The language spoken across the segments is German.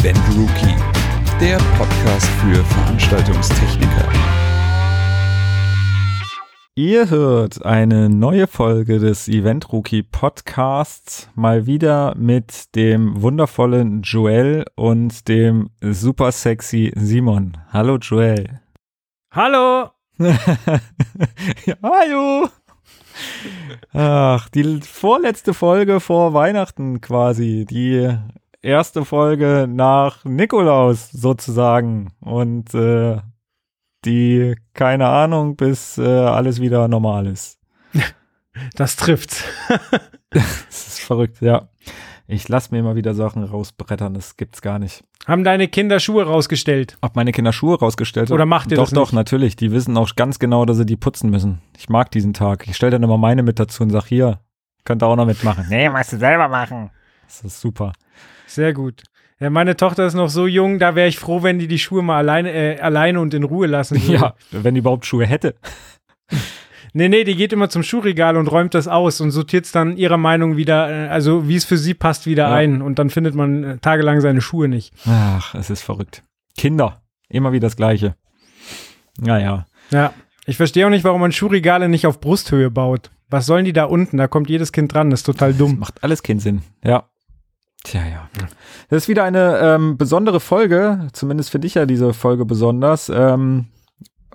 Event Rookie, der Podcast für Veranstaltungstechniker. Ihr hört eine neue Folge des Event Rookie Podcasts, mal wieder mit dem wundervollen Joel und dem super sexy Simon. Hallo Joel. Hallo. ja, hallo. Ach, die vorletzte Folge vor Weihnachten quasi. Die erste Folge nach Nikolaus sozusagen. Und äh, die, keine Ahnung, bis äh, alles wieder normal ist. Das trifft's. das ist verrückt, ja. Ich lasse mir immer wieder Sachen rausbrettern, das gibt's gar nicht. Haben deine Kinder Schuhe rausgestellt? Ob meine Kinder Schuhe rausgestellt haben? Oder macht ihr doch, das? Doch, doch, natürlich. Die wissen auch ganz genau, dass sie die putzen müssen. Ich mag diesen Tag. Ich stelle dann immer meine mit dazu und sag, hier, könnt ihr auch noch mitmachen. Nee, musst du selber machen. Das ist super. Sehr gut. Ja, meine Tochter ist noch so jung, da wäre ich froh, wenn die die Schuhe mal alleine, äh, alleine und in Ruhe lassen würde. Ja, wenn die überhaupt Schuhe hätte. Nee, nee, die geht immer zum Schuhregal und räumt das aus und sortiert es dann ihrer Meinung wieder, äh, also wie es für sie passt, wieder Ja. ein. Und dann findet man äh, tagelang seine Schuhe nicht. Ach, es ist verrückt. Kinder, immer wieder das Gleiche. Naja. Ja. Ich verstehe auch nicht, warum man Schuhregale nicht auf Brusthöhe baut. Was sollen die da unten? Da kommt jedes Kind dran, das ist total dumm. Macht alles keinen Sinn. Ja. Tja, ja. Das ist wieder eine ähm, besondere Folge. Zumindest finde ich ja diese Folge besonders. Ähm,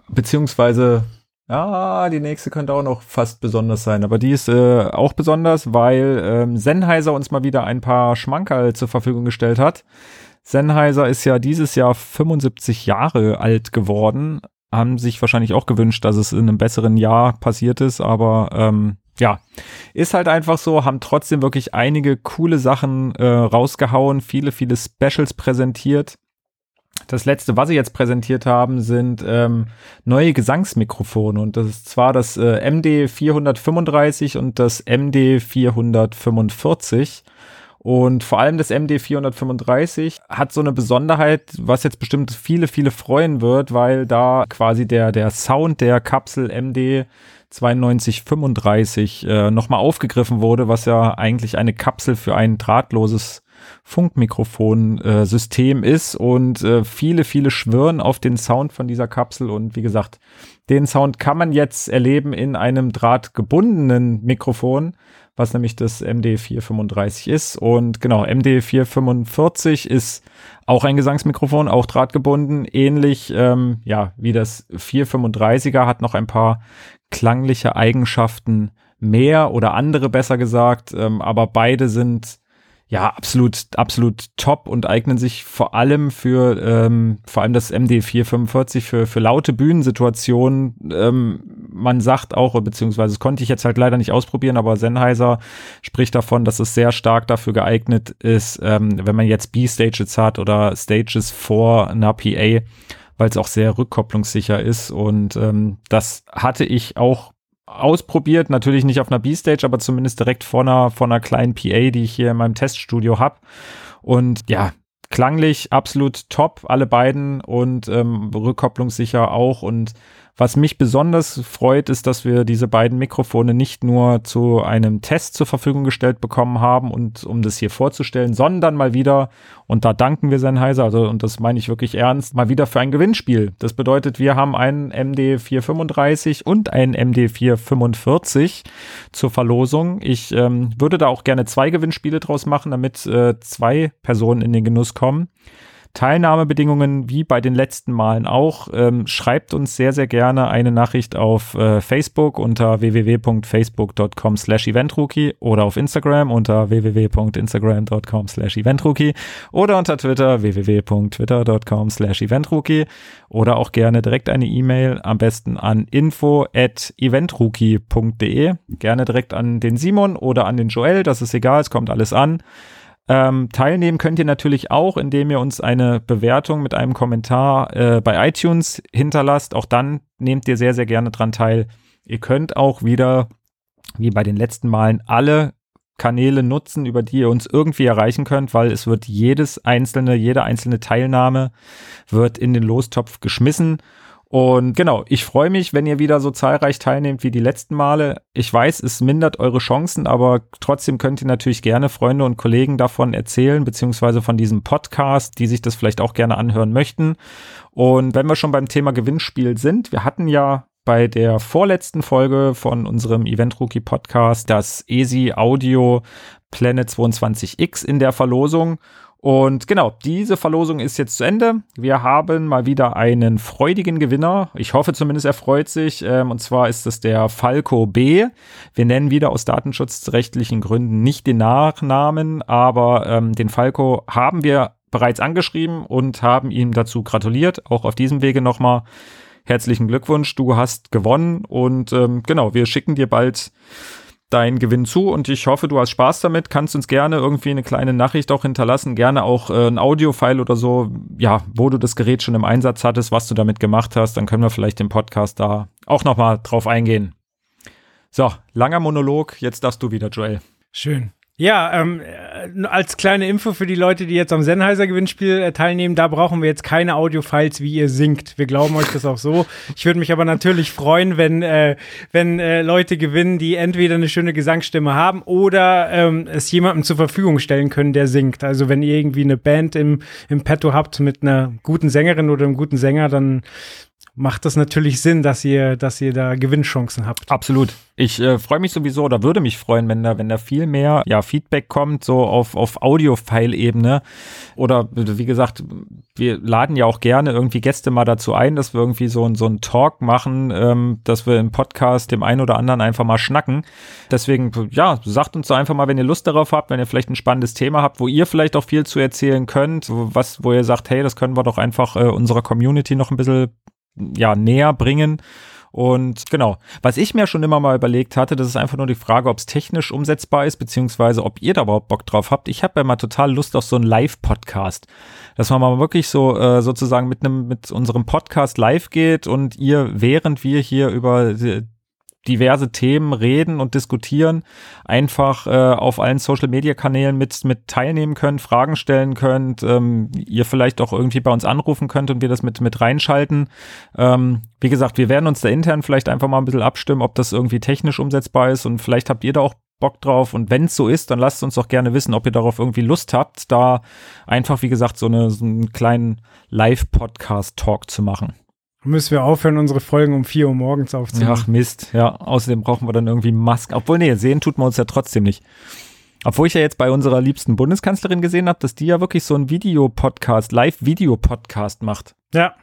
beziehungsweise, ja, die nächste könnte auch noch fast besonders sein. Aber die ist äh, auch besonders, weil ähm, Sennheiser uns mal wieder ein paar Schmankerl zur Verfügung gestellt hat. Sennheiser ist ja dieses Jahr 75 Jahre alt geworden. Haben sich wahrscheinlich auch gewünscht, dass es in einem besseren Jahr passiert ist, aber ähm, ja, ist halt einfach so, haben trotzdem wirklich einige coole Sachen äh, rausgehauen, viele, viele Specials präsentiert. Das letzte, was sie jetzt präsentiert haben, sind ähm, neue Gesangsmikrofone und das ist zwar das äh, MD 435 und das MD 445. Und vor allem das MD 435 hat so eine Besonderheit, was jetzt bestimmt viele, viele freuen wird, weil da quasi der, der Sound der Kapsel MD 9235 äh, nochmal aufgegriffen wurde, was ja eigentlich eine Kapsel für ein drahtloses Funkmikrofon-System ist. Und äh, viele, viele schwören auf den Sound von dieser Kapsel. Und wie gesagt, den Sound kann man jetzt erleben in einem drahtgebundenen Mikrofon, was nämlich das MD435 ist und genau, MD445 ist auch ein Gesangsmikrofon, auch drahtgebunden, ähnlich ähm, ja wie das 435er hat noch ein paar klangliche Eigenschaften mehr oder andere besser gesagt, ähm, aber beide sind ja absolut absolut top und eignen sich vor allem für ähm, vor allem das MD 445 für für laute Bühnensituationen. Ähm, man sagt auch beziehungsweise das konnte ich jetzt halt leider nicht ausprobieren, aber Sennheiser spricht davon, dass es sehr stark dafür geeignet ist, ähm, wenn man jetzt B-Stages hat oder Stages vor einer PA, weil es auch sehr rückkopplungssicher ist und ähm, das hatte ich auch ausprobiert, natürlich nicht auf einer B-Stage, aber zumindest direkt vor einer, vor einer kleinen PA, die ich hier in meinem Teststudio habe. Und ja, klanglich absolut top, alle beiden und ähm, rückkopplungssicher auch. Und was mich besonders freut, ist, dass wir diese beiden Mikrofone nicht nur zu einem Test zur Verfügung gestellt bekommen haben und um das hier vorzustellen, sondern mal wieder, und da danken wir Sennheiser, also und das meine ich wirklich ernst, mal wieder für ein Gewinnspiel. Das bedeutet, wir haben einen MD435 und einen MD445 zur Verlosung. Ich ähm, würde da auch gerne zwei Gewinnspiele draus machen, damit äh, zwei Personen in den Genuss kommen. Teilnahmebedingungen wie bei den letzten Malen auch. Ähm, schreibt uns sehr, sehr gerne eine Nachricht auf äh, Facebook unter www.facebook.com slash eventrookie oder auf Instagram unter www.instagram.com slash eventrookie oder unter Twitter www.twitter.com slash eventrookie oder auch gerne direkt eine E-Mail am besten an info at eventrookie.de. Gerne direkt an den Simon oder an den Joel, das ist egal, es kommt alles an. Ähm, teilnehmen könnt ihr natürlich auch, indem ihr uns eine Bewertung mit einem Kommentar äh, bei iTunes hinterlasst. Auch dann nehmt ihr sehr, sehr gerne dran teil. Ihr könnt auch wieder, wie bei den letzten Malen, alle Kanäle nutzen, über die ihr uns irgendwie erreichen könnt, weil es wird jedes einzelne, jede einzelne Teilnahme wird in den Lostopf geschmissen. Und genau, ich freue mich, wenn ihr wieder so zahlreich teilnehmt wie die letzten Male. Ich weiß, es mindert eure Chancen, aber trotzdem könnt ihr natürlich gerne Freunde und Kollegen davon erzählen, beziehungsweise von diesem Podcast, die sich das vielleicht auch gerne anhören möchten. Und wenn wir schon beim Thema Gewinnspiel sind, wir hatten ja bei der vorletzten Folge von unserem Event Rookie Podcast das ESI Audio Planet 22X in der Verlosung. Und genau, diese Verlosung ist jetzt zu Ende. Wir haben mal wieder einen freudigen Gewinner. Ich hoffe zumindest, er freut sich. Ähm, und zwar ist es der Falco B. Wir nennen wieder aus datenschutzrechtlichen Gründen nicht den Nachnamen, aber ähm, den Falco haben wir bereits angeschrieben und haben ihm dazu gratuliert. Auch auf diesem Wege nochmal herzlichen Glückwunsch. Du hast gewonnen und ähm, genau, wir schicken dir bald deinen Gewinn zu und ich hoffe, du hast Spaß damit. Kannst uns gerne irgendwie eine kleine Nachricht auch hinterlassen, gerne auch äh, ein Audio-File oder so, ja, wo du das Gerät schon im Einsatz hattest, was du damit gemacht hast, dann können wir vielleicht im Podcast da auch nochmal drauf eingehen. So, langer Monolog, jetzt darfst du wieder, Joel. Schön. Ja, ähm, äh, als kleine Info für die Leute, die jetzt am Sennheiser-Gewinnspiel äh, teilnehmen, da brauchen wir jetzt keine Audio-Files, wie ihr singt. Wir glauben euch das auch so. Ich würde mich aber natürlich freuen, wenn, äh, wenn äh, Leute gewinnen, die entweder eine schöne Gesangsstimme haben oder ähm, es jemandem zur Verfügung stellen können, der singt. Also wenn ihr irgendwie eine Band im, im Petto habt mit einer guten Sängerin oder einem guten Sänger, dann macht das natürlich Sinn, dass ihr, dass ihr da Gewinnchancen habt. Absolut. Ich äh, freue mich sowieso oder würde mich freuen, wenn da, wenn da viel mehr ja, Feedback kommt, so auf, auf Audio-File-Ebene. Oder wie gesagt, wir laden ja auch gerne irgendwie Gäste mal dazu ein, dass wir irgendwie so, so einen Talk machen, ähm, dass wir im Podcast dem einen oder anderen einfach mal schnacken. Deswegen, ja, sagt uns so einfach mal, wenn ihr Lust darauf habt, wenn ihr vielleicht ein spannendes Thema habt, wo ihr vielleicht auch viel zu erzählen könnt, was, wo ihr sagt, hey, das können wir doch einfach äh, unserer Community noch ein bisschen ja, näher bringen. Und genau, was ich mir schon immer mal überlegt hatte, das ist einfach nur die Frage, ob es technisch umsetzbar ist, beziehungsweise ob ihr da überhaupt Bock drauf habt. Ich habe ja mal total Lust auf so einen Live-Podcast, dass man mal wirklich so äh, sozusagen mit einem mit unserem Podcast live geht und ihr, während wir hier über diverse Themen reden und diskutieren, einfach äh, auf allen Social-Media-Kanälen mit, mit teilnehmen könnt, Fragen stellen könnt, ähm, ihr vielleicht auch irgendwie bei uns anrufen könnt und wir das mit, mit reinschalten. Ähm, wie gesagt, wir werden uns da intern vielleicht einfach mal ein bisschen abstimmen, ob das irgendwie technisch umsetzbar ist und vielleicht habt ihr da auch Bock drauf und wenn es so ist, dann lasst uns doch gerne wissen, ob ihr darauf irgendwie Lust habt, da einfach, wie gesagt, so, eine, so einen kleinen Live-Podcast-Talk zu machen. Müssen wir aufhören, unsere Folgen um 4 Uhr morgens aufzunehmen. Ach Mist, ja. Außerdem brauchen wir dann irgendwie Masken. Obwohl, nee, sehen tut man uns ja trotzdem nicht. Obwohl ich ja jetzt bei unserer liebsten Bundeskanzlerin gesehen habe, dass die ja wirklich so einen Videopodcast, Live-Video-Podcast macht. Ja.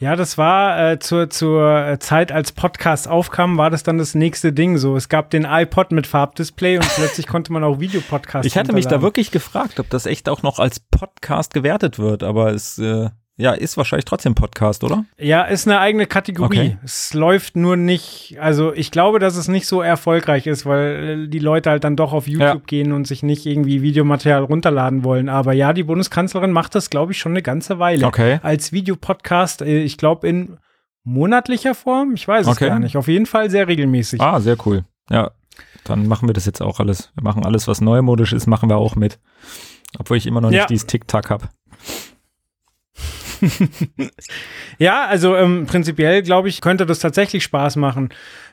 Ja, das war äh, zur, zur Zeit, als Podcast aufkam, war das dann das nächste Ding so. Es gab den iPod mit Farbdisplay und plötzlich konnte man auch Videopodcasts Ich hatte mich da wirklich gefragt, ob das echt auch noch als Podcast gewertet wird, aber es äh, ja, ist wahrscheinlich trotzdem Podcast, oder? Ja, ist eine eigene Kategorie. Okay. Es läuft nur nicht, also ich glaube, dass es nicht so erfolgreich ist, weil die Leute halt dann doch auf YouTube ja. gehen und sich nicht irgendwie Videomaterial runterladen wollen. Aber ja, die Bundeskanzlerin macht das, glaube ich, schon eine ganze Weile. Okay. Als Videopodcast, äh, ich glaube, in monatlicher Form. Ich weiß okay. es gar nicht. Auf jeden Fall sehr regelmäßig. Ah, sehr cool. Ja, dann machen wir das jetzt auch alles. Wir machen alles, was neumodisch ist, machen wir auch mit. Obwohl ich immer noch nicht ja. dieses Tick-Tack habe. ja, also ähm, prinzipiell glaube ich, könnte das tatsächlich Spaß machen.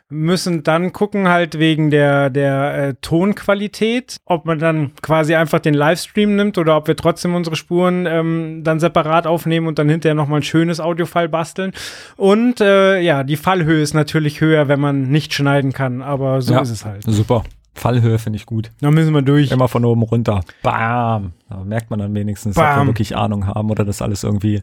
Müssen dann gucken halt wegen der, der äh, Tonqualität, ob man dann quasi einfach den Livestream nimmt oder ob wir trotzdem unsere Spuren ähm, dann separat aufnehmen und dann hinterher nochmal ein schönes Audiofile basteln. Und äh, ja, die Fallhöhe ist natürlich höher, wenn man nicht schneiden kann, aber so ja, ist es halt. Super. Fallhöhe finde ich gut. Da müssen wir durch. Immer von oben runter. Bam. Da merkt man dann wenigstens, Bam. ob wir wirklich Ahnung haben oder das alles irgendwie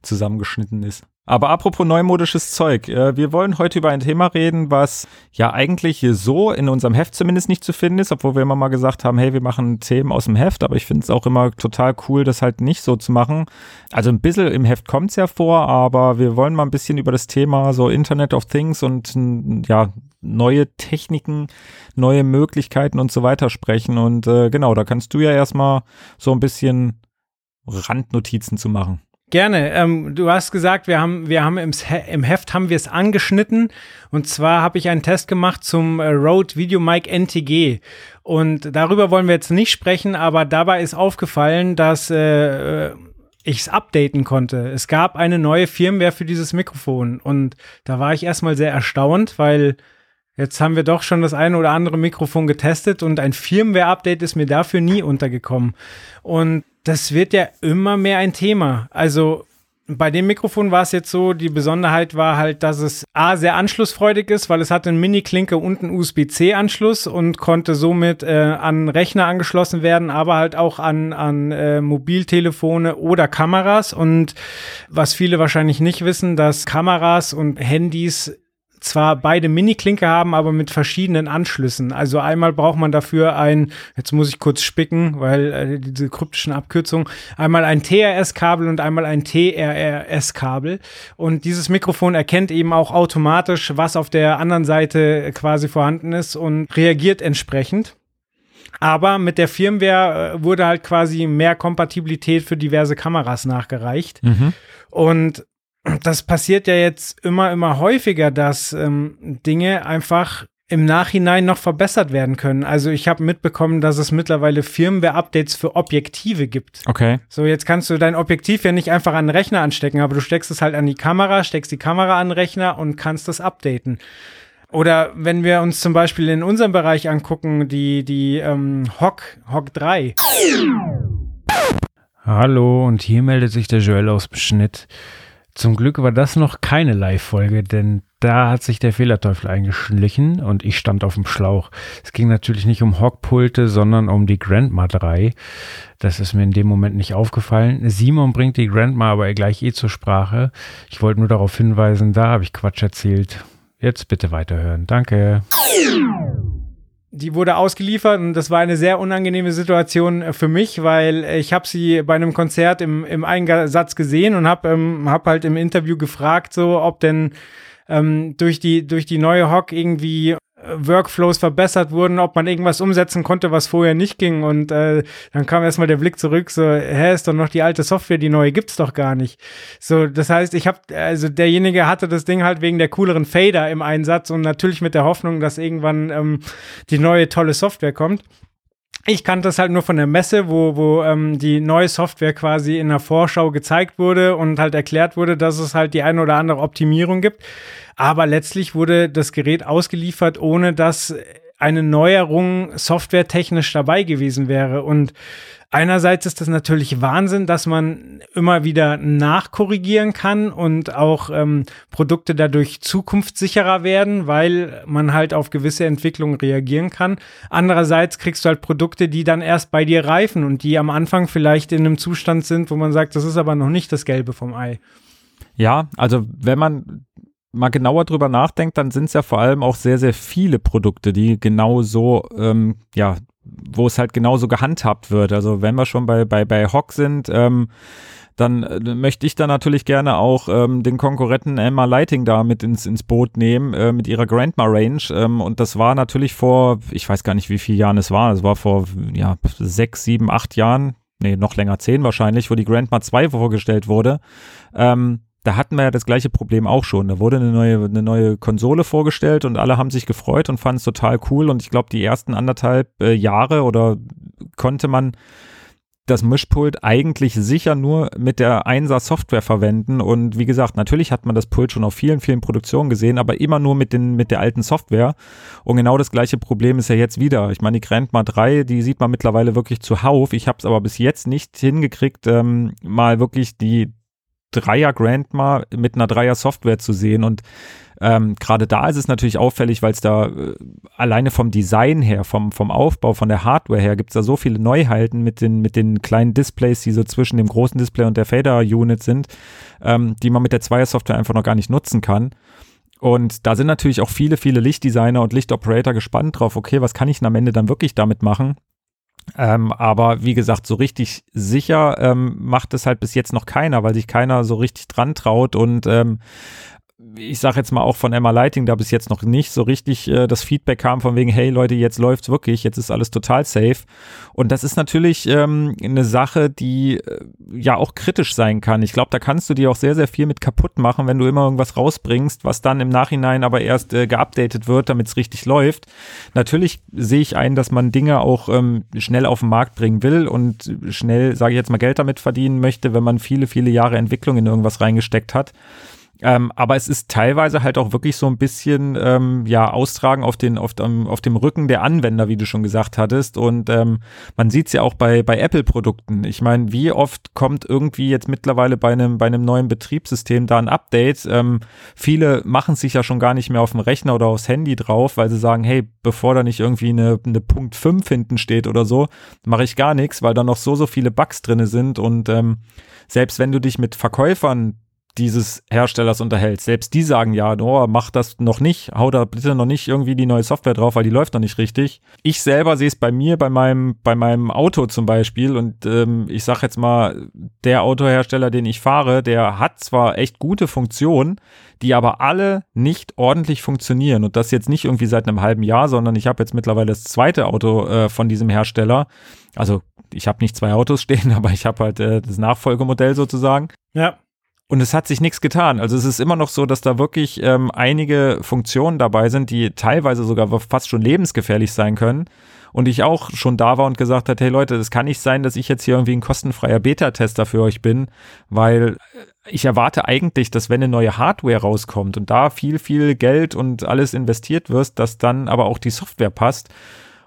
zusammengeschnitten ist. Aber apropos neumodisches Zeug, äh, wir wollen heute über ein Thema reden, was ja eigentlich hier so in unserem Heft zumindest nicht zu finden ist, obwohl wir immer mal gesagt haben, hey, wir machen Themen aus dem Heft, aber ich finde es auch immer total cool, das halt nicht so zu machen. Also ein bisschen im Heft kommt es ja vor, aber wir wollen mal ein bisschen über das Thema so Internet of Things und ja, neue Techniken, neue Möglichkeiten und so weiter sprechen. Und äh, genau, da kannst du ja erstmal so ein bisschen Randnotizen zu machen. Gerne. Ähm, du hast gesagt, wir haben, wir haben im, im Heft haben wir es angeschnitten. Und zwar habe ich einen Test gemacht zum äh, Rode Video Mic NTG. Und darüber wollen wir jetzt nicht sprechen, aber dabei ist aufgefallen, dass äh, ich es updaten konnte. Es gab eine neue Firmware für dieses Mikrofon und da war ich erstmal sehr erstaunt, weil jetzt haben wir doch schon das eine oder andere Mikrofon getestet und ein Firmware-Update ist mir dafür nie untergekommen. Und das wird ja immer mehr ein Thema. Also bei dem Mikrofon war es jetzt so, die Besonderheit war halt, dass es A, sehr anschlussfreudig ist, weil es hatte einen Mini-Klinke und einen USB-C-Anschluss und konnte somit äh, an Rechner angeschlossen werden, aber halt auch an, an äh, Mobiltelefone oder Kameras. Und was viele wahrscheinlich nicht wissen, dass Kameras und Handys zwar beide Mini-Klinke haben, aber mit verschiedenen Anschlüssen. Also einmal braucht man dafür ein, jetzt muss ich kurz spicken, weil äh, diese kryptischen Abkürzungen, einmal ein TRS-Kabel und einmal ein TRRS-Kabel. Und dieses Mikrofon erkennt eben auch automatisch, was auf der anderen Seite quasi vorhanden ist und reagiert entsprechend. Aber mit der Firmware äh, wurde halt quasi mehr Kompatibilität für diverse Kameras nachgereicht. Mhm. Und das passiert ja jetzt immer, immer häufiger, dass ähm, Dinge einfach im Nachhinein noch verbessert werden können. Also ich habe mitbekommen, dass es mittlerweile Firmware-Updates für Objektive gibt. Okay. So, jetzt kannst du dein Objektiv ja nicht einfach an den Rechner anstecken, aber du steckst es halt an die Kamera, steckst die Kamera an den Rechner und kannst das updaten. Oder wenn wir uns zum Beispiel in unserem Bereich angucken, die, die ähm, Hock, Hock 3. Hallo, und hier meldet sich der Joel aus dem Schnitt. Zum Glück war das noch keine Live-Folge, denn da hat sich der Fehlerteufel eingeschlichen und ich stand auf dem Schlauch. Es ging natürlich nicht um Hockpulte, sondern um die Grandma 3. Das ist mir in dem Moment nicht aufgefallen. Simon bringt die Grandma aber gleich eh zur Sprache. Ich wollte nur darauf hinweisen, da habe ich Quatsch erzählt. Jetzt bitte weiterhören. Danke die wurde ausgeliefert und das war eine sehr unangenehme Situation äh, für mich, weil ich habe sie bei einem Konzert im, im Einsatz gesehen und habe ähm, hab halt im Interview gefragt, so ob denn ähm, durch die durch die neue Hock irgendwie Workflows verbessert wurden, ob man irgendwas umsetzen konnte, was vorher nicht ging. Und äh, dann kam erstmal der Blick zurück, so, hä, ist doch noch die alte Software, die neue gibt's doch gar nicht. So, das heißt, ich habe, also derjenige hatte das Ding halt wegen der cooleren Fader im Einsatz und natürlich mit der Hoffnung, dass irgendwann ähm, die neue tolle Software kommt. Ich kannte das halt nur von der Messe, wo, wo ähm, die neue Software quasi in der Vorschau gezeigt wurde und halt erklärt wurde, dass es halt die eine oder andere Optimierung gibt. Aber letztlich wurde das Gerät ausgeliefert, ohne dass eine Neuerung softwaretechnisch dabei gewesen wäre. Und einerseits ist das natürlich Wahnsinn, dass man immer wieder nachkorrigieren kann und auch ähm, Produkte dadurch zukunftssicherer werden, weil man halt auf gewisse Entwicklungen reagieren kann. Andererseits kriegst du halt Produkte, die dann erst bei dir reifen und die am Anfang vielleicht in einem Zustand sind, wo man sagt, das ist aber noch nicht das Gelbe vom Ei. Ja, also wenn man mal genauer drüber nachdenkt, dann sind es ja vor allem auch sehr, sehr viele Produkte, die genau so, ähm, ja, wo es halt genauso gehandhabt wird. Also wenn wir schon bei, bei, bei Hock sind, ähm, dann äh, möchte ich da natürlich gerne auch ähm, den Konkurrenten Emma Lighting da mit ins, ins Boot nehmen, äh, mit ihrer Grandma Range. Ähm, und das war natürlich vor, ich weiß gar nicht, wie viele Jahren es war. Es war vor ja, sechs, sieben, acht Jahren, nee, noch länger, zehn wahrscheinlich, wo die Grandma 2 vorgestellt wurde. Ähm, da hatten wir ja das gleiche Problem auch schon. Da wurde eine neue, eine neue Konsole vorgestellt und alle haben sich gefreut und fanden es total cool. Und ich glaube, die ersten anderthalb äh, Jahre oder konnte man das Mischpult eigentlich sicher nur mit der 1er Software verwenden. Und wie gesagt, natürlich hat man das Pult schon auf vielen, vielen Produktionen gesehen, aber immer nur mit, den, mit der alten Software. Und genau das gleiche Problem ist ja jetzt wieder. Ich meine, die Grandma 3, die sieht man mittlerweile wirklich zuhauf. Ich habe es aber bis jetzt nicht hingekriegt, ähm, mal wirklich die Dreier Grandma mit einer Dreier Software zu sehen und ähm, gerade da ist es natürlich auffällig, weil es da äh, alleine vom Design her, vom, vom Aufbau, von der Hardware her, gibt es da so viele Neuheiten mit den, mit den kleinen Displays, die so zwischen dem großen Display und der Fader-Unit sind, ähm, die man mit der Zweier-Software einfach noch gar nicht nutzen kann. Und da sind natürlich auch viele, viele Lichtdesigner und Lichtoperator gespannt drauf, okay, was kann ich denn am Ende dann wirklich damit machen? Ähm, aber wie gesagt, so richtig sicher ähm, macht es halt bis jetzt noch keiner, weil sich keiner so richtig dran traut und ähm, ich sage jetzt mal auch von Emma Lighting, da bis jetzt noch nicht so richtig äh, das Feedback kam von wegen, hey Leute, jetzt läuft's wirklich, jetzt ist alles total safe. Und das ist natürlich ähm, eine Sache, die äh, ja auch kritisch sein kann. Ich glaube, da kannst du dir auch sehr, sehr viel mit kaputt machen, wenn du immer irgendwas rausbringst, was dann im Nachhinein aber erst äh, geupdatet wird, damit es richtig läuft. Natürlich sehe ich ein, dass man Dinge auch ähm, schnell auf den Markt bringen will und schnell, sage ich jetzt mal, Geld damit verdienen möchte, wenn man viele, viele Jahre Entwicklung in irgendwas reingesteckt hat. Ähm, aber es ist teilweise halt auch wirklich so ein bisschen ähm, ja austragen auf den auf, dem auf dem Rücken der Anwender, wie du schon gesagt hattest. Und ähm, man sieht es ja auch bei bei Apple-Produkten. Ich meine, wie oft kommt irgendwie jetzt mittlerweile bei einem bei einem neuen Betriebssystem da ein Update? Ähm, viele machen sich ja schon gar nicht mehr auf dem Rechner oder aufs Handy drauf, weil sie sagen, hey, bevor da nicht irgendwie eine, eine Punkt 5 hinten steht oder so, mache ich gar nichts, weil da noch so so viele Bugs drinne sind und ähm, selbst wenn du dich mit Verkäufern dieses Herstellers unterhält. Selbst die sagen ja, oh, mach das noch nicht, hau da bitte noch nicht irgendwie die neue Software drauf, weil die läuft noch nicht richtig. Ich selber sehe es bei mir, bei meinem, bei meinem Auto zum Beispiel und ähm, ich sag jetzt mal, der Autohersteller, den ich fahre, der hat zwar echt gute Funktionen, die aber alle nicht ordentlich funktionieren und das jetzt nicht irgendwie seit einem halben Jahr, sondern ich habe jetzt mittlerweile das zweite Auto äh, von diesem Hersteller. Also ich habe nicht zwei Autos stehen, aber ich habe halt äh, das Nachfolgemodell sozusagen. Ja. Und es hat sich nichts getan. Also es ist immer noch so, dass da wirklich ähm, einige Funktionen dabei sind, die teilweise sogar fast schon lebensgefährlich sein können. Und ich auch schon da war und gesagt hat, hey Leute, das kann nicht sein, dass ich jetzt hier irgendwie ein kostenfreier Beta-Tester für euch bin, weil ich erwarte eigentlich, dass wenn eine neue Hardware rauskommt und da viel, viel Geld und alles investiert wirst, dass dann aber auch die Software passt.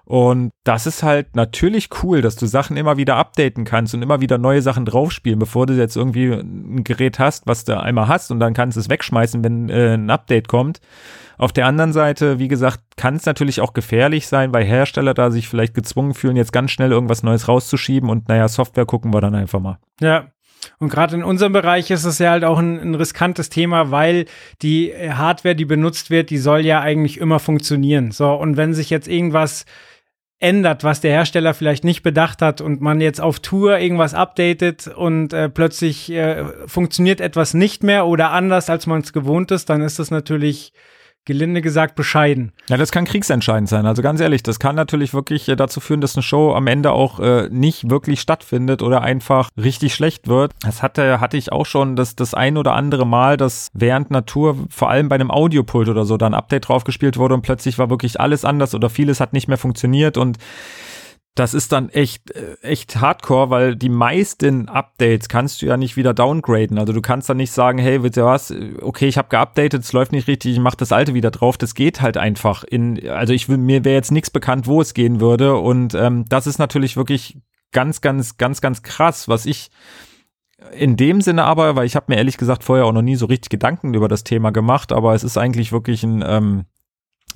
Und das ist halt natürlich cool, dass du Sachen immer wieder updaten kannst und immer wieder neue Sachen draufspielen, bevor du jetzt irgendwie ein Gerät hast, was du einmal hast und dann kannst du es wegschmeißen, wenn äh, ein Update kommt. Auf der anderen Seite, wie gesagt, kann es natürlich auch gefährlich sein, weil Hersteller da sich vielleicht gezwungen fühlen, jetzt ganz schnell irgendwas Neues rauszuschieben und naja, Software gucken wir dann einfach mal. Ja, und gerade in unserem Bereich ist es ja halt auch ein, ein, riskantes Thema, weil die Hardware, die benutzt wird, die soll ja eigentlich immer funktionieren. So, und wenn sich jetzt irgendwas ändert, was der Hersteller vielleicht nicht bedacht hat und man jetzt auf Tour irgendwas updatet und äh, plötzlich äh, funktioniert etwas nicht mehr oder anders, als man es gewohnt ist, dann ist das natürlich gelinde gesagt bescheiden. Ja, das kann kriegsentscheidend sein. Also ganz ehrlich, das kann natürlich wirklich äh, dazu führen, dass eine Show am Ende auch äh, nicht wirklich stattfindet oder einfach richtig schlecht wird. Das hatte, hatte ich auch schon das, das ein oder andere Mal, dass während Natur, vor allem bei einem Audiopult oder so, da ein Update draufgespielt wurde und plötzlich war wirklich alles anders oder vieles hat nicht mehr funktioniert und das ist dann echt, äh, echt hardcore, weil die meisten Updates kannst du ja nicht wieder downgraden. Also du kannst dann nicht sagen, hey, wisst ihr was, okay, ich habe geupdatet, es läuft nicht richtig, ich mache das alte wieder drauf. Das geht halt einfach in, also ich will, mir wäre jetzt nichts bekannt, wo es gehen würde. Und ähm, das ist natürlich wirklich ganz, ganz, ganz, ganz krass, was ich in dem Sinne aber, weil ich habe mir ehrlich gesagt vorher auch noch nie so richtig Gedanken über das Thema gemacht, aber es ist eigentlich wirklich ein, ähm,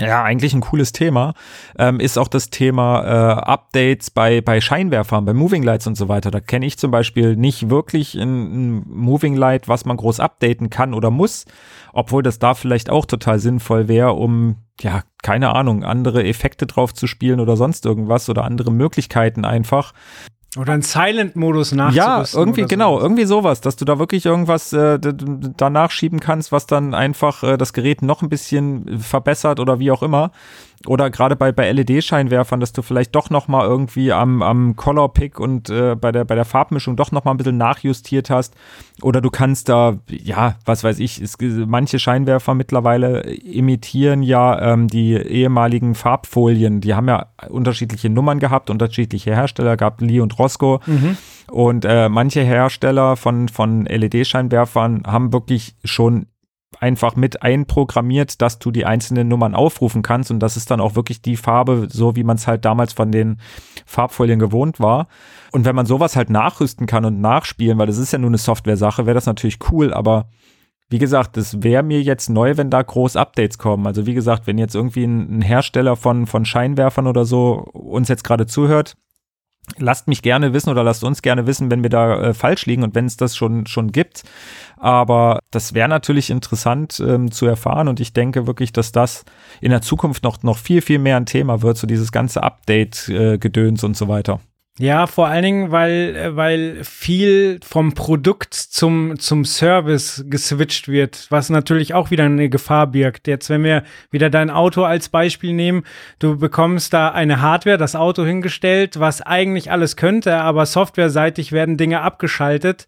ja, eigentlich ein cooles Thema, ähm, ist auch das Thema äh, Updates bei, bei Scheinwerfern, bei Moving Lights und so weiter. Da kenne ich zum Beispiel nicht wirklich ein, ein Moving Light, was man groß updaten kann oder muss, obwohl das da vielleicht auch total sinnvoll wäre, um, ja, keine Ahnung, andere Effekte drauf zu spielen oder sonst irgendwas oder andere Möglichkeiten einfach. Oder einen Silent-Modus nachzurüsten. Ja, irgendwie, genau, sowas. irgendwie sowas, dass du da wirklich irgendwas äh, danach schieben kannst, was dann einfach äh, das Gerät noch ein bisschen verbessert oder wie auch immer oder gerade bei, bei LED-Scheinwerfern, dass du vielleicht doch noch mal irgendwie am, am Color-Pick und äh, bei, der, bei der Farbmischung doch noch mal ein bisschen nachjustiert hast. Oder du kannst da, ja, was weiß ich, es, manche Scheinwerfer mittlerweile imitieren ja ähm, die ehemaligen Farbfolien. Die haben ja unterschiedliche Nummern gehabt, unterschiedliche Hersteller, gab Lee und Roscoe. Mhm. Und äh, manche Hersteller von, von LED-Scheinwerfern haben wirklich schon einfach mit einprogrammiert, dass du die einzelnen Nummern aufrufen kannst und das ist dann auch wirklich die Farbe, so wie man es halt damals von den Farbfolien gewohnt war. Und wenn man sowas halt nachrüsten kann und nachspielen, weil das ist ja nur eine Software-Sache, wäre das natürlich cool, aber wie gesagt, das wäre mir jetzt neu, wenn da groß Updates kommen. Also wie gesagt, wenn jetzt irgendwie ein, Hersteller von, von Scheinwerfern oder so uns jetzt gerade zuhört, lasst mich gerne wissen oder lasst uns gerne wissen, wenn wir da äh, falsch liegen und wenn es das schon, schon gibt. Aber das wäre natürlich interessant ähm, zu erfahren und ich denke wirklich, dass das in der Zukunft noch, noch viel, viel mehr ein Thema wird, so dieses ganze Update-Gedöns äh, und so weiter. Ja, vor allen Dingen, weil, äh, weil viel vom Produkt zum, zum Service geswitcht wird, was natürlich auch wieder eine Gefahr birgt. Jetzt, wenn wir wieder dein Auto als Beispiel nehmen, du bekommst da eine Hardware, das Auto hingestellt, was eigentlich alles könnte, aber softwareseitig werden Dinge abgeschaltet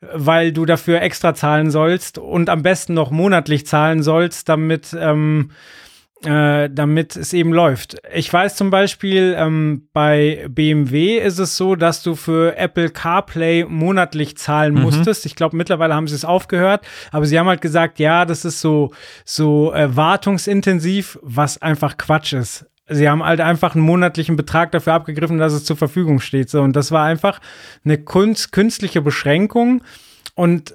weil du dafür extra zahlen sollst und am besten noch monatlich zahlen sollst, damit ähm, äh, damit es eben läuft. Ich weiß zum Beispiel, ähm, bei BMW ist es so, dass du für Apple CarPlay monatlich zahlen mhm. musstest. Ich glaube, mittlerweile haben sie es aufgehört, aber sie haben halt gesagt, ja, das ist so, so äh, wartungsintensiv, was einfach Quatsch ist. Sie haben halt einfach einen monatlichen Betrag dafür abgegriffen, dass es zur Verfügung steht. So, und das war einfach eine kunst, künstliche Beschränkung. Und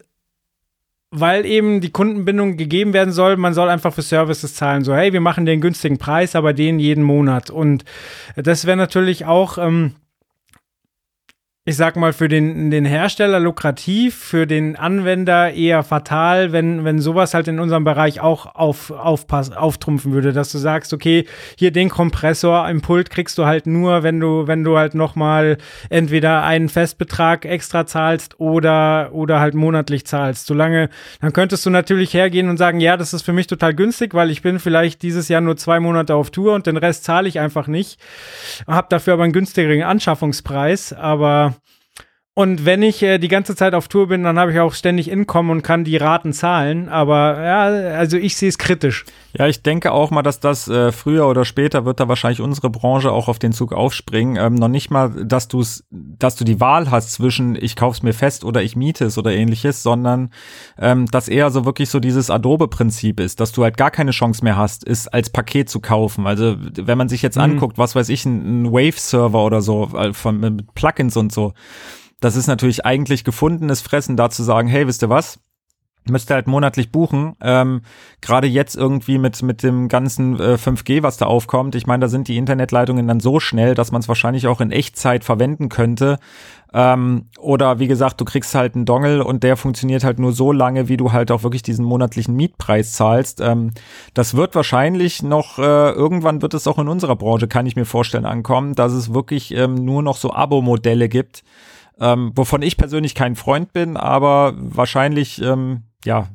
weil eben die Kundenbindung gegeben werden soll, man soll einfach für Services zahlen. So, hey, wir machen den günstigen Preis, aber den jeden Monat. Und das wäre natürlich auch ähm, ich sag mal, für den, den Hersteller lukrativ, für den Anwender eher fatal, wenn, wenn sowas halt in unserem Bereich auch auf, aufpass, auftrumpfen würde, dass du sagst, okay, hier den Kompressor im Pult kriegst du halt nur, wenn du, wenn du halt nochmal entweder einen Festbetrag extra zahlst oder, oder halt monatlich zahlst. Solange, dann könntest du natürlich hergehen und sagen, ja, das ist für mich total günstig, weil ich bin vielleicht dieses Jahr nur zwei Monate auf Tour und den Rest zahle ich einfach nicht. Hab dafür aber einen günstigeren Anschaffungspreis, aber und wenn ich äh, die ganze Zeit auf Tour bin, dann habe ich auch ständig Income und kann die Raten zahlen. Aber ja, also ich sehe es kritisch. Ja, ich denke auch mal, dass das äh, früher oder später wird da wahrscheinlich unsere Branche auch auf den Zug aufspringen. Ähm, noch nicht mal, dass du es, dass du die Wahl hast zwischen ich kauf's mir fest oder ich miete es oder ähnliches, sondern ähm, dass eher so wirklich so dieses Adobe-Prinzip ist, dass du halt gar keine Chance mehr hast, es als Paket zu kaufen. Also wenn man sich jetzt mhm. anguckt, was weiß ich, ein, ein Wave-Server oder so äh, von mit Plugins und so das ist natürlich eigentlich gefundenes Fressen, da zu sagen, hey, wisst ihr was? Müsst ihr halt monatlich buchen. Ähm, Gerade jetzt irgendwie mit, mit dem ganzen äh, 5G, was da aufkommt. Ich meine, da sind die Internetleitungen dann so schnell, dass man es wahrscheinlich auch in Echtzeit verwenden könnte. Ähm, oder wie gesagt, du kriegst halt einen Dongle und der funktioniert halt nur so lange, wie du halt auch wirklich diesen monatlichen Mietpreis zahlst. Ähm, das wird wahrscheinlich noch, äh, irgendwann wird es auch in unserer Branche, kann ich mir vorstellen, ankommen, dass es wirklich ähm, nur noch so Abo-Modelle gibt ähm, wovon ich persönlich kein Freund bin, aber wahrscheinlich, ähm, ja,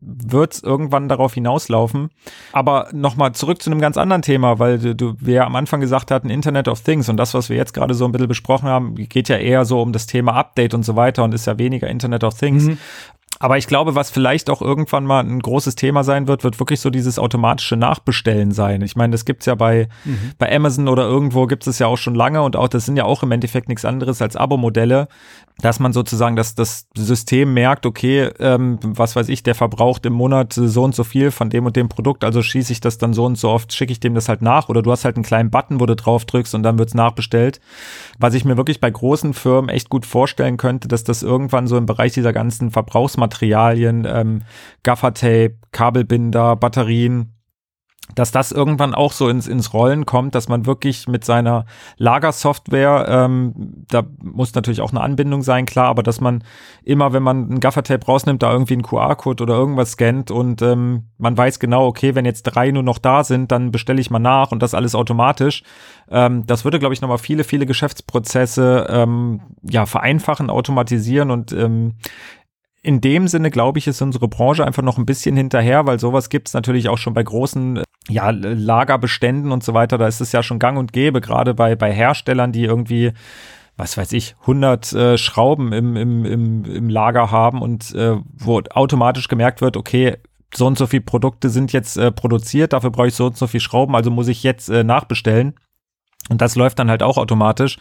wird es irgendwann darauf hinauslaufen. Aber nochmal zurück zu einem ganz anderen Thema, weil du, du, wir am Anfang gesagt hatten, Internet of Things und das, was wir jetzt gerade so ein bisschen besprochen haben, geht ja eher so um das Thema Update und so weiter und ist ja weniger Internet of Things. Mhm. Aber ich glaube, was vielleicht auch irgendwann mal ein großes Thema sein wird, wird wirklich so dieses automatische Nachbestellen sein. Ich meine, das gibt's ja bei, mhm. bei Amazon oder irgendwo gibt es ja auch schon lange und auch das sind ja auch im Endeffekt nichts anderes als Abo-Modelle, dass man sozusagen das, das System merkt, okay, ähm, was weiß ich, der verbraucht im Monat so und so viel von dem und dem Produkt, also schieße ich das dann so und so oft, schicke ich dem das halt nach oder du hast halt einen kleinen Button, wo du drauf drückst und dann wird's nachbestellt. Was ich mir wirklich bei großen Firmen echt gut vorstellen könnte, dass das irgendwann so im Bereich dieser ganzen Verbrauchsmaterialien, ähm, Gaffertape, Kabelbinder, Batterien, dass das irgendwann auch so ins, ins Rollen kommt, dass man wirklich mit seiner Lagersoftware, ähm, da muss natürlich auch eine Anbindung sein, klar, aber dass man immer, wenn man ein Gaffertape rausnimmt, da irgendwie einen QR-Code oder irgendwas scannt und ähm, man weiß genau, okay, wenn jetzt drei nur noch da sind, dann bestelle ich mal nach und das alles automatisch. Ähm, das würde, glaube ich, nochmal viele, viele Geschäftsprozesse ähm, ja vereinfachen, automatisieren und ähm, in dem Sinne, glaube ich, ist unsere Branche einfach noch ein bisschen hinterher, weil sowas gibt es natürlich auch schon bei großen ja, Lagerbeständen und so weiter. Da ist es ja schon gang und gäbe, gerade bei, bei Herstellern, die irgendwie was weiß ich, 100 äh, Schrauben im, im, im, im Lager haben und äh, wo automatisch gemerkt wird, okay, so und so viele Produkte sind jetzt äh, produziert, dafür brauche ich so und so viele Schrauben, also muss ich jetzt äh, nachbestellen. Und das läuft dann halt auch automatisch.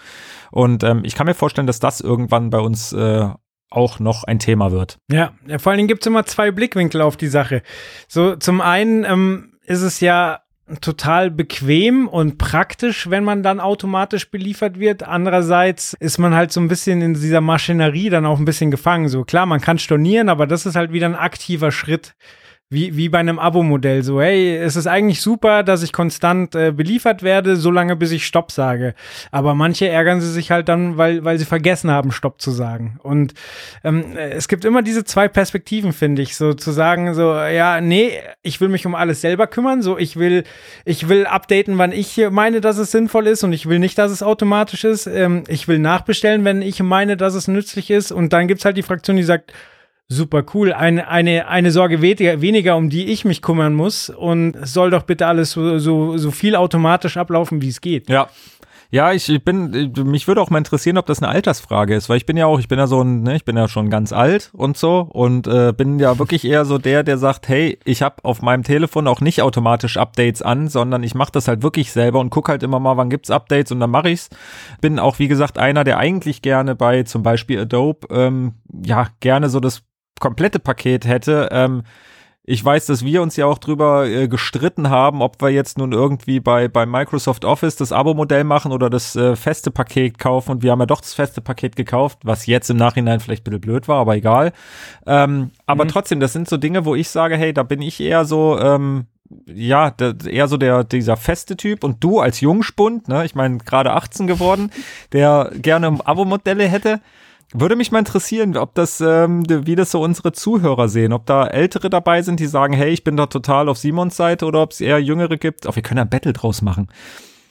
Und ähm, ich kann mir vorstellen, dass das irgendwann bei uns äh, auch noch ein Thema wird. Ja, ja vor allen Dingen gibt es immer zwei Blickwinkel auf die Sache. So, zum einen ähm, ist es ja total bequem und praktisch, wenn man dann automatisch beliefert wird. Andererseits ist man halt so ein bisschen in dieser Maschinerie dann auch ein bisschen gefangen. So klar, man kann stornieren, aber das ist halt wieder ein aktiver Schritt wie, wie bei einem Abo-Modell. So, hey, es ist eigentlich super, dass ich konstant äh, beliefert werde, solange bis ich Stopp sage. Aber manche ärgern sie sich halt dann, weil, weil sie vergessen haben, Stopp zu sagen. Und ähm, es gibt immer diese zwei Perspektiven, finde ich. So zu sagen, so, ja, nee, ich will mich um alles selber kümmern. So, ich will, ich will updaten, wann ich meine, dass es sinnvoll ist und ich will nicht, dass es automatisch ist. Ähm, ich will nachbestellen, wenn ich meine, dass es nützlich ist. Und dann gibt's halt die Fraktion, die sagt, Super cool. Eine, eine, eine Sorge weniger, um die ich mich kümmern muss. Und es soll doch bitte alles so, so, so viel automatisch ablaufen, wie es geht. Ja. Ja, ich bin, mich würde auch mal interessieren, ob das eine Altersfrage ist, weil ich bin ja auch, ich bin ja so ein, ne, ich bin ja schon ganz alt und so und äh, bin ja wirklich eher so der, der sagt, hey, ich habe auf meinem Telefon auch nicht automatisch Updates an, sondern ich mache das halt wirklich selber und guck halt immer mal, wann gibt's Updates und dann mache ich's. Bin auch wie gesagt einer, der eigentlich gerne bei zum Beispiel Adobe ähm, ja gerne so das komplette Paket hätte. Ähm, ich weiß, dass wir uns ja auch drüber äh, gestritten haben, ob wir jetzt nun irgendwie bei, bei Microsoft Office das Abo-Modell machen oder das äh, feste Paket kaufen. Und wir haben ja doch das feste Paket gekauft, was jetzt im Nachhinein vielleicht ein bisschen blöd war, aber egal. Ähm, aber mhm. trotzdem, das sind so Dinge, wo ich sage, hey, da bin ich eher so, ähm, ja, eher so der, dieser feste Typ und du als Jungspund, ne, ich meine, gerade 18 geworden, der gerne Abo-Modelle hätte. Würde mich mal interessieren, ob das, ähm, wie das so unsere Zuhörer sehen, ob da Ältere dabei sind, die sagen, hey, ich bin da total auf Simons Seite oder ob es eher Jüngere gibt. Auch wir können ein Battle draus machen.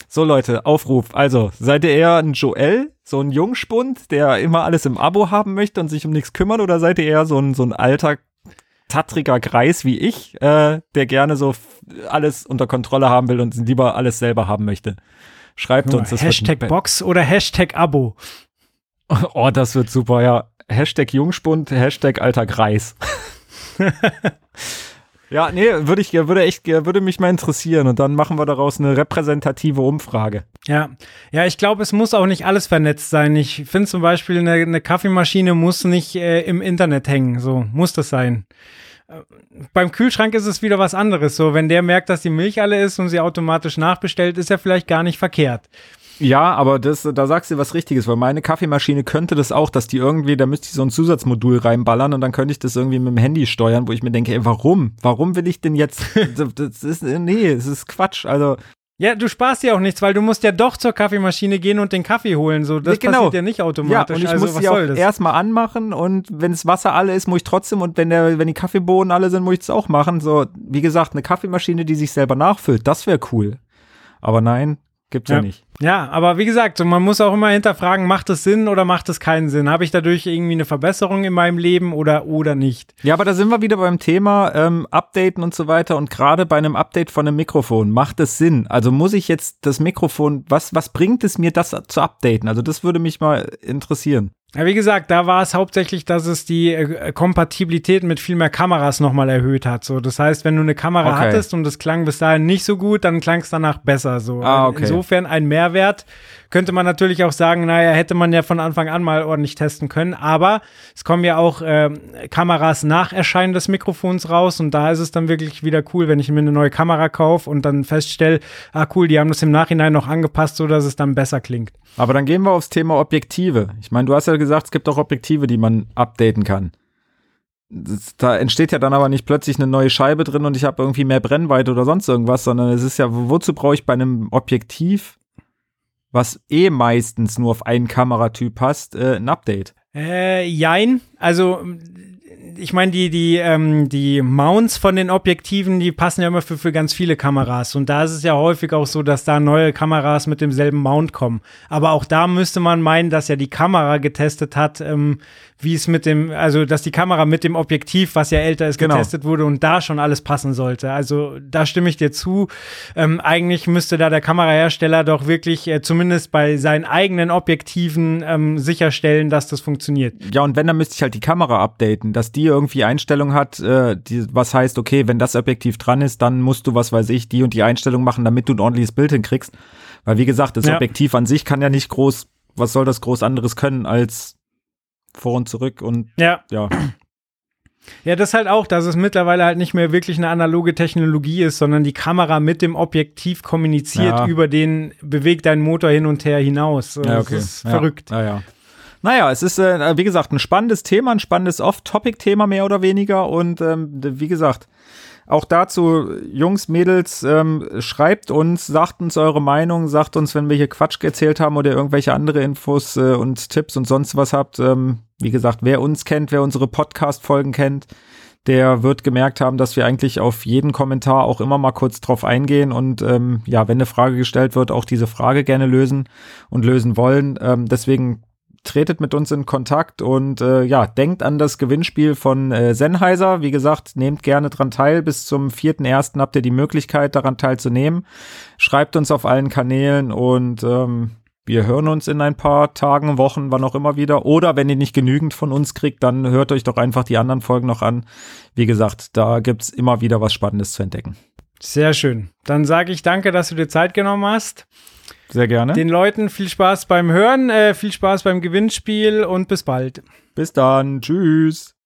So Leute, Aufruf. Also, seid ihr eher ein Joel, so ein Jungspund, der immer alles im Abo haben möchte und sich um nichts kümmert, oder seid ihr eher so ein, so ein alter, tattriger Greis wie ich, äh, der gerne so alles unter Kontrolle haben will und lieber alles selber haben möchte? Schreibt uns das. Hashtag Box oder Hashtag Abo. Oh, das wird super, ja. Hashtag Jungspund, Hashtag alter Greis. ja, nee, würde ich, würde echt, würde mich mal interessieren und dann machen wir daraus eine repräsentative Umfrage. Ja, ja, ich glaube, es muss auch nicht alles vernetzt sein. Ich finde zum Beispiel, eine, eine, Kaffeemaschine muss nicht äh, im Internet hängen. So muss das sein. Äh, beim Kühlschrank ist es wieder was anderes. So, wenn der merkt, dass die Milch alle ist und sie automatisch nachbestellt, ist er vielleicht gar nicht verkehrt. Ja, aber das, da sagst du was Richtiges, weil meine Kaffeemaschine könnte das auch, dass die irgendwie, da müsste ich so ein Zusatzmodul reinballern und dann könnte ich das irgendwie mit dem Handy steuern, wo ich mir denke, ey, warum? Warum will ich denn jetzt? das ist, nee, es ist Quatsch. Also, ja, du sparst ja auch nichts, weil du musst ja doch zur Kaffeemaschine gehen und den Kaffee holen. So, das genau. passiert ja nicht automatisch. Ja, und ich also, muss sie auch erstmal anmachen und wenn das Wasser alle ist, muss ich trotzdem und wenn der, wenn die Kaffeebohnen alle sind, muss ich das auch machen. So, wie gesagt, eine Kaffeemaschine, die sich selber nachfüllt, das wäre cool. Aber nein, Gibt's ja. ja, nicht. Ja, aber wie gesagt, man muss auch immer hinterfragen, macht es Sinn oder macht es keinen Sinn? Habe ich dadurch irgendwie eine Verbesserung in meinem Leben oder oder nicht? Ja, aber da sind wir wieder beim Thema ähm, Updaten und so weiter. Und gerade bei einem Update von einem Mikrofon macht es Sinn. Also muss ich jetzt das Mikrofon, was, was bringt es mir, das zu updaten? Also das würde mich mal interessieren. Ja, wie gesagt, da war es hauptsächlich, dass es die äh, Kompatibilität mit viel mehr Kameras nochmal erhöht hat. So, das heißt, wenn du eine Kamera okay. hattest und das klang bis dahin nicht so gut, dann klang es danach besser. So, ah, okay. insofern ein Mehrwert könnte man natürlich auch sagen, naja, hätte man ja von Anfang an mal ordentlich testen können. Aber es kommen ja auch äh, Kameras nach Erscheinen des Mikrofons raus und da ist es dann wirklich wieder cool, wenn ich mir eine neue Kamera kaufe und dann feststelle, ah cool, die haben das im Nachhinein noch angepasst, so dass es dann besser klingt. Aber dann gehen wir aufs Thema Objektive. Ich meine, du hast ja gesagt, es gibt auch Objektive, die man updaten kann. Da entsteht ja dann aber nicht plötzlich eine neue Scheibe drin und ich habe irgendwie mehr Brennweite oder sonst irgendwas, sondern es ist ja, wozu brauche ich bei einem Objektiv was eh meistens nur auf einen Kameratyp passt, äh, ein Update? Äh, jein. Also ich meine, die, die, ähm, die Mounts von den Objektiven, die passen ja immer für, für ganz viele Kameras. Und da ist es ja häufig auch so, dass da neue Kameras mit demselben Mount kommen. Aber auch da müsste man meinen, dass ja die Kamera getestet hat, ähm, wie es mit dem, also dass die Kamera mit dem Objektiv, was ja älter ist, genau. getestet wurde und da schon alles passen sollte. Also da stimme ich dir zu. Ähm, eigentlich müsste da der Kamerahersteller doch wirklich äh, zumindest bei seinen eigenen Objektiven ähm, sicherstellen, dass das funktioniert. Ja, und wenn, dann müsste ich halt die Kamera updaten, dass die irgendwie Einstellung hat, äh, die, was heißt, okay, wenn das Objektiv dran ist, dann musst du, was weiß ich, die und die Einstellung machen, damit du ein ordentliches Bild hinkriegst. Weil wie gesagt, das ja. Objektiv an sich kann ja nicht groß, was soll das groß anderes können als vor und zurück und ja. ja. Ja, das halt auch, dass es mittlerweile halt nicht mehr wirklich eine analoge Technologie ist, sondern die Kamera mit dem Objektiv kommuniziert ja. über den, bewegt deinen Motor hin und her hinaus. ja, okay. Das ist verrückt. Ja, ja. Naja, es ist, äh, wie gesagt, ein spannendes Thema, ein spannendes Off-Topic-Thema mehr oder weniger. Und ähm, wie gesagt, auch dazu, Jungs, Mädels, ähm, schreibt uns, sagt uns eure Meinung, sagt uns, wenn wir hier Quatsch erzählt haben oder irgendwelche andere Infos äh, und Tipps und sonst was habt. Ähm, wie gesagt, wer uns kennt, wer unsere Podcast-Folgen kennt, der wird gemerkt haben, dass wir eigentlich auf jeden Kommentar auch immer mal kurz drauf eingehen und ähm, ja, wenn eine Frage gestellt wird, auch diese Frage gerne lösen und lösen wollen. Ähm, deswegen tretet mit uns in Kontakt und äh, ja, denkt an das Gewinnspiel von äh, Sennheiser. Wie gesagt, nehmt gerne dran teil. Bis zum 4.1. habt ihr die Möglichkeit, daran teilzunehmen. Schreibt uns auf allen Kanälen und ähm, wir hören uns in ein paar Tagen, Wochen, wann auch immer wieder. Oder wenn ihr nicht genügend von uns kriegt, dann hört euch doch einfach die anderen Folgen noch an. Wie gesagt, da gibt's immer wieder was Spannendes zu entdecken. Sehr schön. Dann sage ich danke, dass du dir Zeit genommen hast. Sehr gerne. Den Leuten viel Spaß beim Hören, äh, viel Spaß beim Gewinnspiel und bis bald. Bis dann. Tschüss.